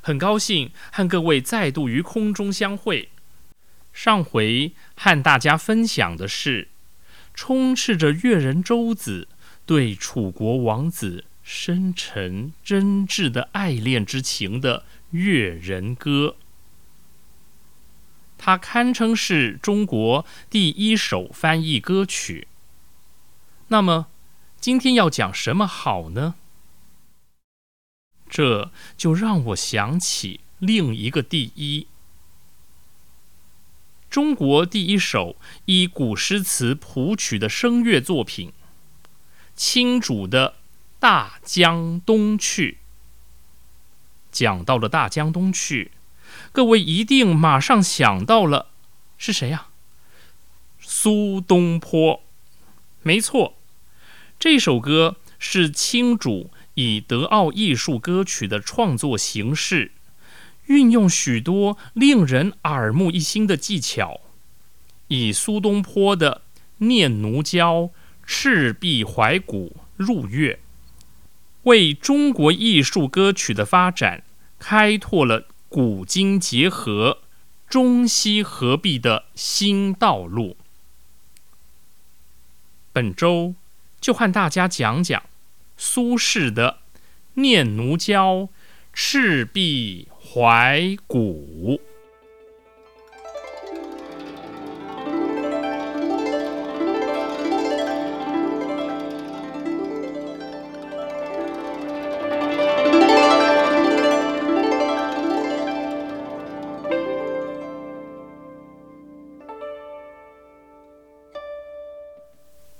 很高兴和各位再度于空中相会。上回和大家分享的是充斥着越人周子对楚国王子深沉真挚的爱恋之情的《越人歌》，它堪称是中国第一首翻译歌曲。那么，今天要讲什么好呢？这就让我想起另一个第一，中国第一首以古诗词谱曲的声乐作品——清主的《大江东去》。讲到了《大江东去》，各位一定马上想到了是谁呀、苏东坡。没错，这首歌是清主。以德奥艺术歌曲的创作形式，运用许多令人耳目一新的技巧，以苏东坡的《念奴娇·赤壁怀古》入乐，为中国艺术歌曲的发展开拓了古今结合、中西合璧的新道路。本周就和大家讲讲。苏轼的《念奴娇·赤壁怀古》。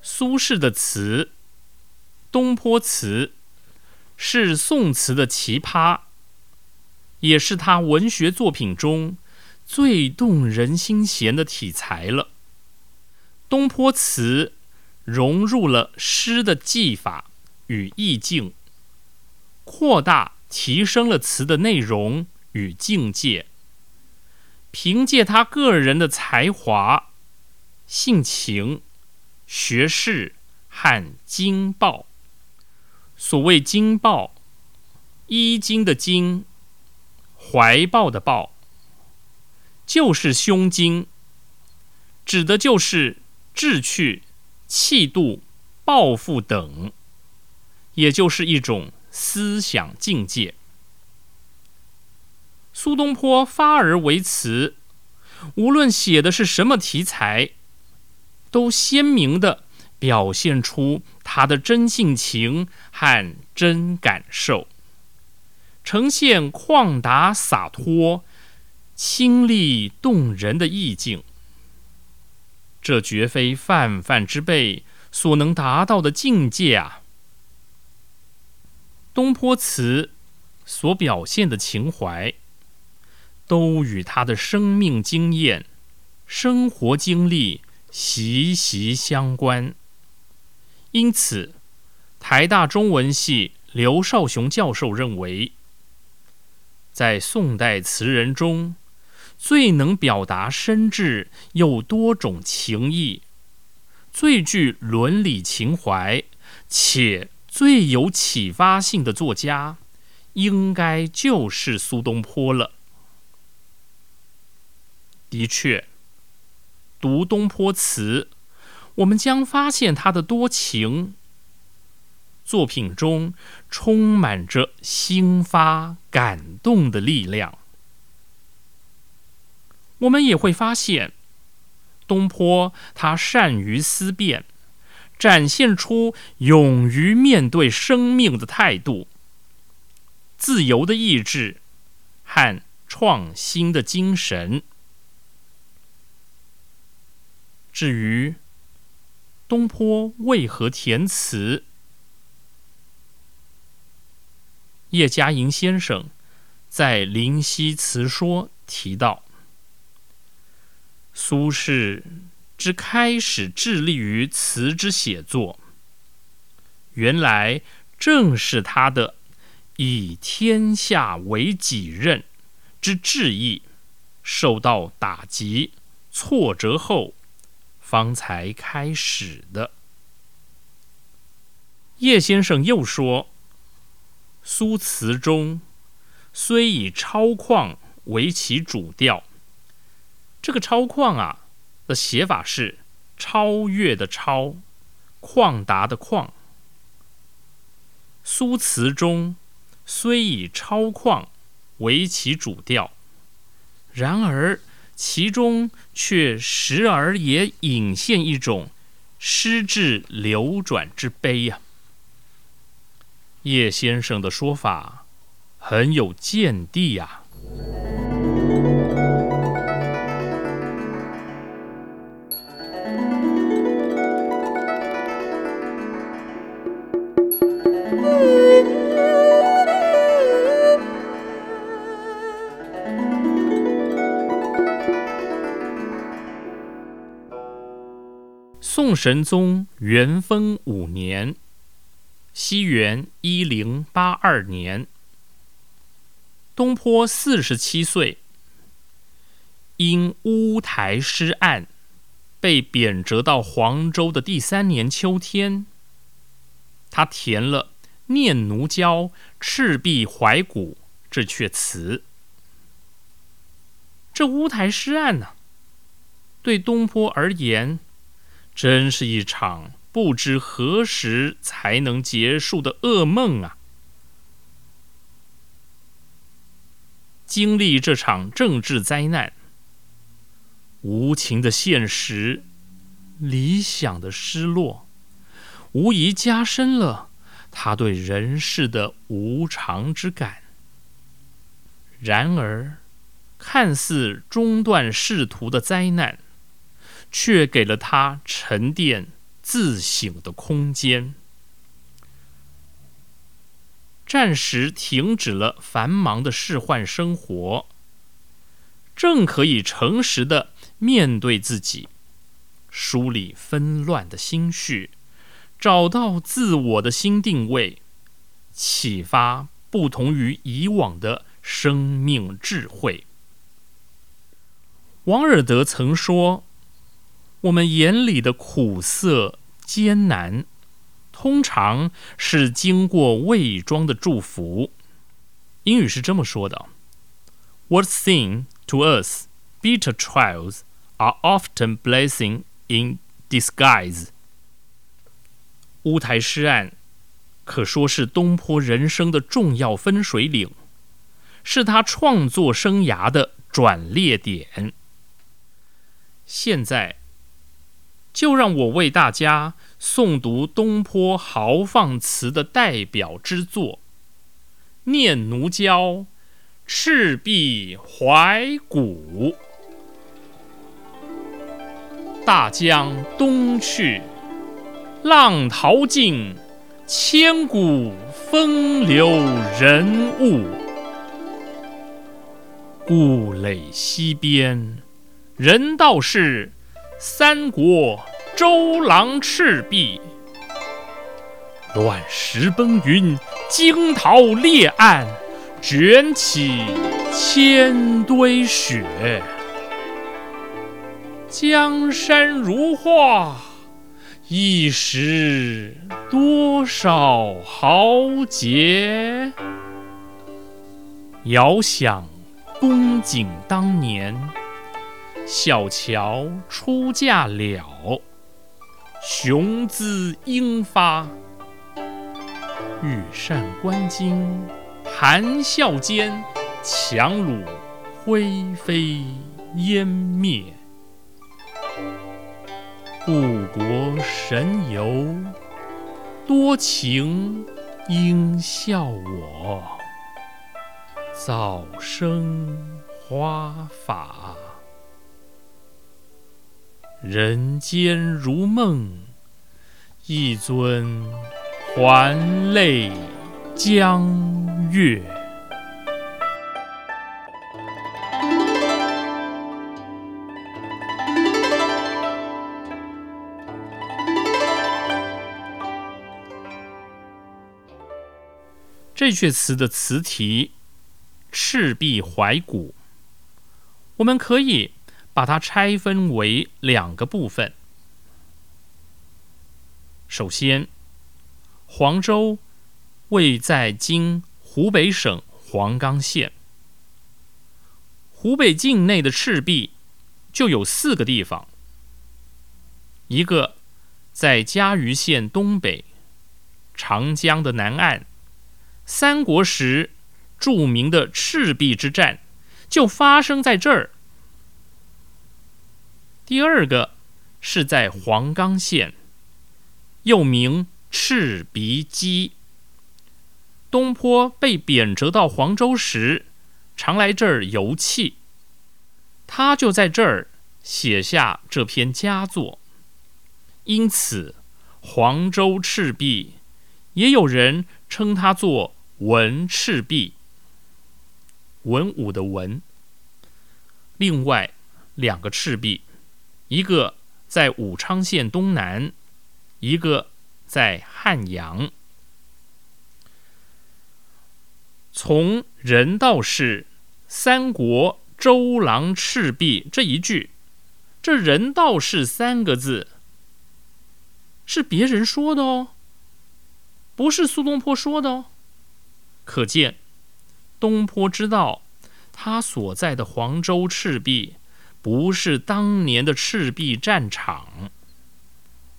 苏轼的词。东坡词是宋词的奇葩，也是他文学作品中最动人心弦的题材了。东坡词融入了诗的技法与意境，扩大提升了词的内容与境界。凭借他个人的才华、性情、学识和经报。所谓经抱，衣襟的襟，怀抱的抱，就是胸襟，指的就是志趣、气度、抱负等，也就是一种思想境界。苏东坡发而为词，无论写的是什么题材，都鲜明的表现出他的真性情和真感受，呈现旷达洒脱、清丽动人的意境。这绝非泛泛之辈所能达到的境界啊！东坡词所表现的情怀，都与他的生命经验、生活经历息息相关。因此，台大中文系刘少雄教授认为，在宋代词人中，最能表达深挚又多种情意，最具伦理情怀，且。最有启发性的作家，应该就是苏东坡了。的确，读东坡词，我们将发现他的多情。作品中充满着兴发感动的力量。我们也会发现，东坡他善于思辨。展现出勇于面对生命的态度、自由的意志和创新的精神。至于东坡为何填词，叶嘉莹先生在《灵犀词说》提到，苏轼。之开始致力于词之写作，原来正是他的以天下为己任之志意受到打击挫折后，方才开始的。叶先生又说，苏词中虽以超旷为其主调，这个超旷啊。的写法是超越的超，旷达的旷。苏词中虽以超旷为其主调，然而其中却时而也隐现一种失智流转之悲呀。叶先生的说法很有见地呀。宋神宗元丰五年（西元一零八二年），东坡四十七岁，因乌台诗案被贬谪到黄州的第三年秋天，他填了《念奴娇·赤壁怀古》这阙词。这乌台诗案呢，对东坡而言，真是一场不知何时才能结束的噩梦啊！经历这场政治灾难，无情的现实，理想的失落，无疑加深了他对人世的无常之感。然而，看似中断仕途的灾难。却给了他沉淀自省的空间，暂时停止了繁忙的仕宦生活，正可以诚实的面对自己，梳理纷乱的心绪，找到自我的新定位，启发不同于以往的生命智慧。王尔德曾说。我们眼里的苦涩艰难，通常是经过伪装的祝福。英语是这么说的：“What seem to us bitter trials are often blessing in disguise。”乌台诗案可说是东坡人生的重要分水岭，是他创作生涯的转捩点。现在。就让我为大家诵读东坡豪放词的代表之作《念奴娇·赤壁怀古》。大江东去，浪淘尽，千古风流人物。故垒西边，人道是三国周郎赤壁。乱石崩云，惊涛裂岸，卷起千堆雪。江山如画，一时多少豪杰。遥想公瑾当年，小乔出嫁了，雄姿英发，羽扇纶巾，谈笑间，樯橹灰飞烟灭。故国神游，多情应笑我，早生华发。人间如梦，一尊还酹江月。这阙词的词题《赤壁怀古》，我们可以把它拆分为两个部分。首先，黄州位在今湖北省黄冈县，湖北境内的赤壁就有四个地方，一个在嘉鱼县东北，长江的南岸。三国时著名的赤壁之战就发生在这儿。第二个是在黄冈县，又名赤鼻矶。东坡被贬谪到黄州时，常来这儿游憩，他就在这儿写下这篇佳作。因此，黄州赤壁也有人称它作。文赤壁，文武的文。另外两个赤壁，一个在武昌县东南，一个在汉阳。从“人道是三国周郎赤壁”这一句，这“人道是”三个字是别人说的哦，不是苏东坡说的哦。可见，东坡知道他所在的黄州赤壁不是当年的赤壁战场，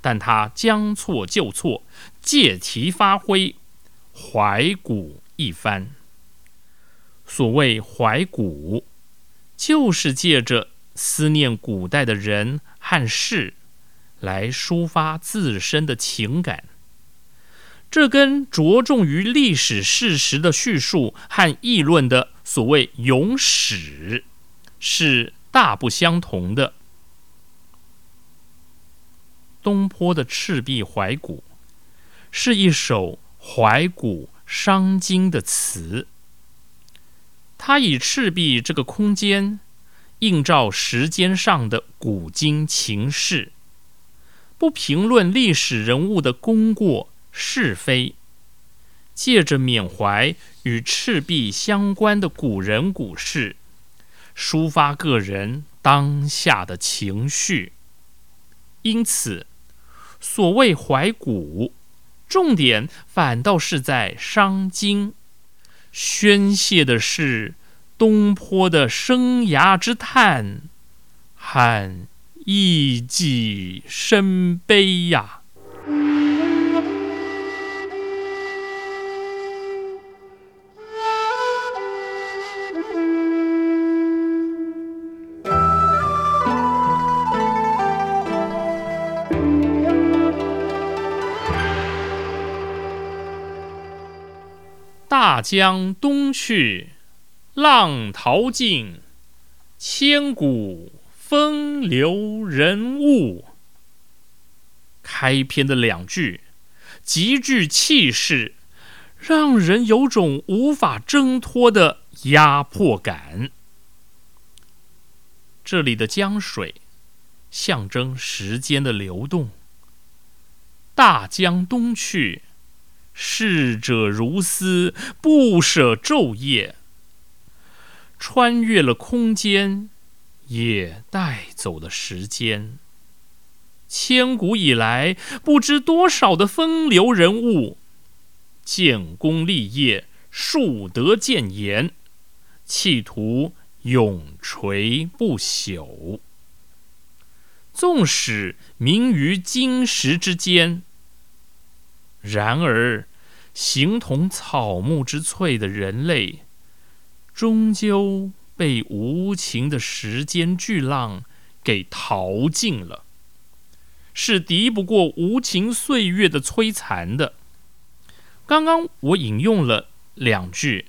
但他将错就错，借题发挥，怀古一番。所谓怀古，就是借着思念古代的人和事，来抒发自身的情感。这跟着重于历史事实的叙述和议论的所谓“咏史”是大不相同的。东坡的《赤壁怀古》是一首怀古伤今的词，他以赤壁这个空间映照时间上的古今情事，不评论历史人物的功过。是非，借着缅怀与赤壁相关的古人古事，抒发个人当下的情绪。因此，所谓怀古，重点反倒是在伤今，宣泄的是东坡的生涯之叹和意际深悲呀。江东去，浪淘尽，千古风流人物。开篇的两句极具气势，让人有种无法挣脱的压迫感。这里的江水象征时间的流动，大江东去。逝者如斯，不舍昼夜，穿越了空间，也带走了时间。千古以来，不知多少的风流人物，建功立业，树德建言，企图永垂不朽。纵使名于金石之间。然而，形同草木之翠的人类，终究被无情的时间巨浪给淘尽了，是敌不过无情岁月的摧残的。刚刚我引用了两句：“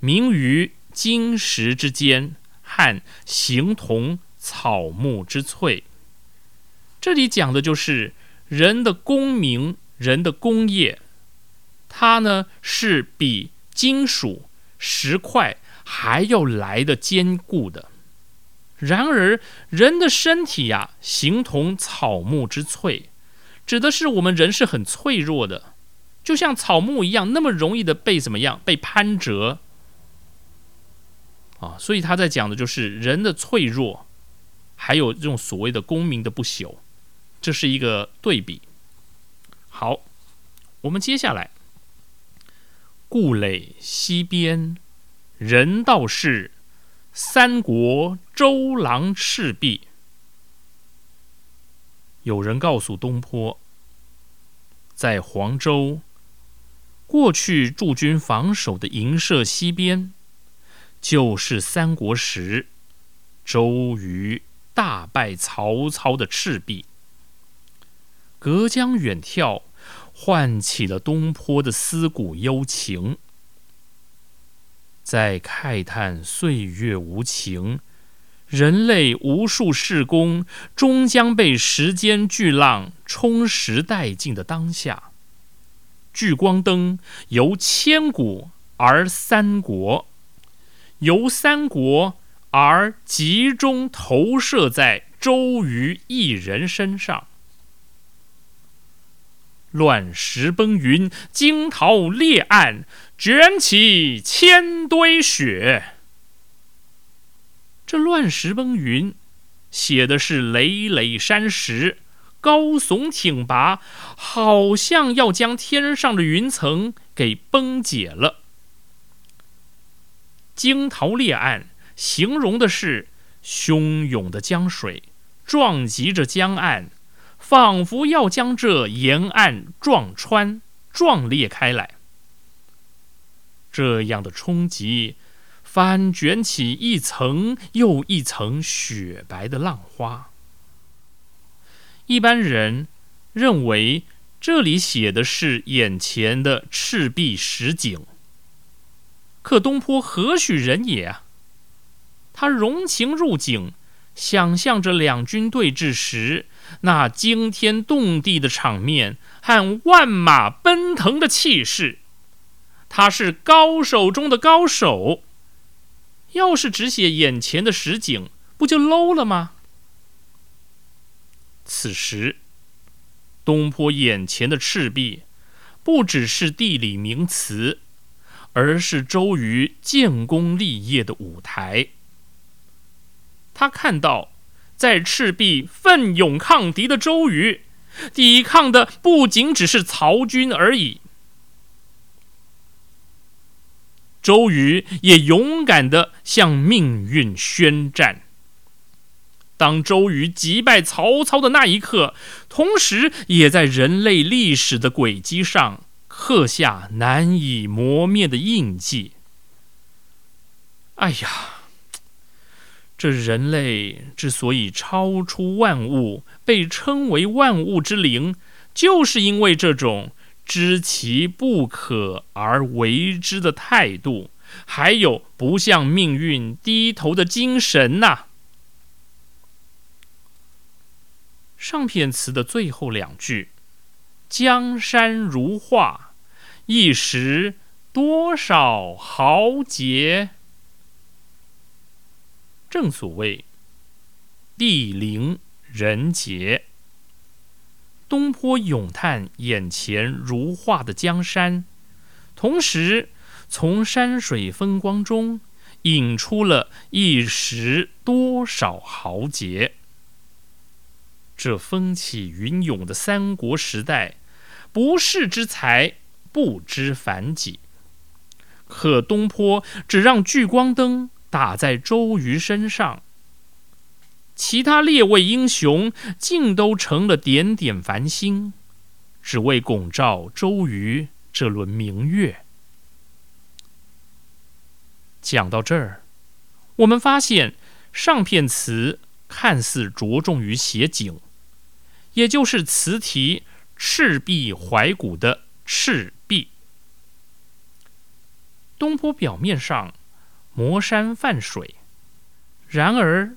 名于金石之间”和“形同草木之翠”，这里讲的就是人的功名。人的工业，它呢是比金属石块还要来的坚固的。然而，人的身体呀，形同草木之脆，指的是我们人是很脆弱的，就像草木一样，那么容易的被怎么样被攀折啊？所以他在讲的就是人的脆弱，还有这种所谓的功名的不朽，这是一个对比。好，我们接下来，故垒西边，人道是三国周郎赤壁。有人告诉东坡，在黄州，过去驻军防守的营舍西边，就是三国时周瑜大败曹操的赤壁。隔江远眺。唤起了东坡的思古幽情，在慨叹岁月无情，人类无数事功终将被时间巨浪冲蚀殆尽的当下，聚光灯由千古而三国，由三国而集中投射在周瑜一人身上。乱石崩云，惊涛裂岸，卷起千堆雪。这乱石崩云，写的是累累山石高耸挺拔，好像要将天上的云层给崩解了。惊涛裂岸，形容的是汹涌的江水撞击着江岸。仿佛要将这沿岸撞穿、撞裂开来，这样的冲击翻卷起一层又一层雪白的浪花。一般人认为这里写的是眼前的赤壁实景，可东坡何许人也啊？他融情入景，想象着两军对峙时。那惊天动地的场面和万马奔腾的气势，他是高手中的高手。要是只写眼前的实景，不就 low 了吗？此时，东坡眼前的赤壁，不只是地理名词，而是周瑜建功立业的舞台。他看到。在赤壁奋勇抗敌的周瑜，抵抗的不仅只是曹军而已。周瑜也勇敢的向命运宣战。当周瑜击败曹操的那一刻，同时也在人类历史的轨迹上刻下难以磨灭的印记。哎呀！这人类之所以超出万物，被称为万物之灵，就是因为这种知其不可而为之的态度，还有不向命运低头的精神呐。上片词的最后两句：“江山如画，一时多少豪杰。”正所谓“地灵人杰”。东坡咏叹眼前如画的江山，同时从山水风光中引出了一时多少豪杰。这风起云涌的三国时代，不世之才不知凡几，可东坡只让聚光灯打在周瑜身上。其他列位英雄竟都成了点点繁星，只为拱照周瑜这轮明月。讲到这儿，我们发现上片词看似着重于写景，也就是词题“赤壁怀古”的赤壁。东坡表面上磨山泛水，然而。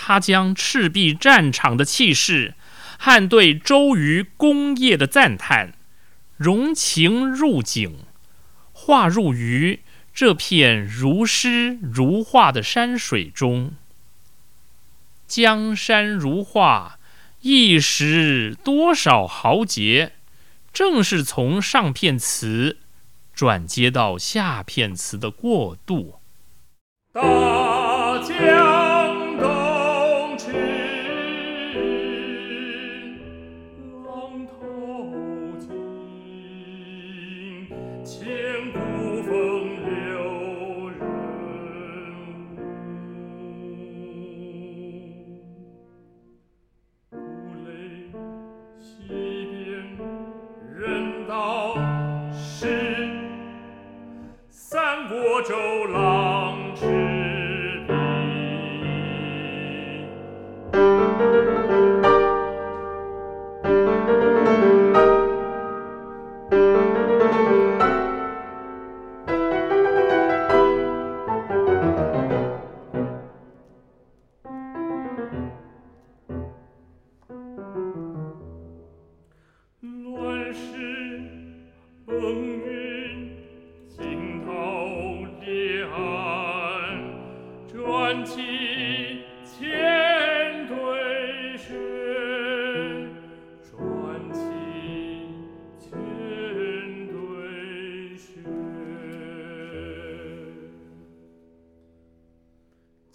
他将赤壁战场的气势和对周瑜功业的赞叹，融情入景，化入于这片如诗如画的山水中。江山如画，一时多少豪杰，正是从上片词转接到下片词的过渡。大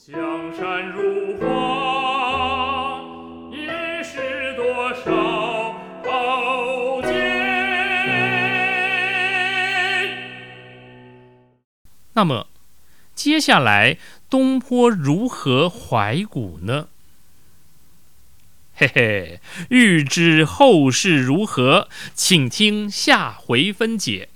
江山如画，一时多少豪杰。那么，接下来东坡如何怀古呢？嘿嘿，欲知后事如何，请听下回分解。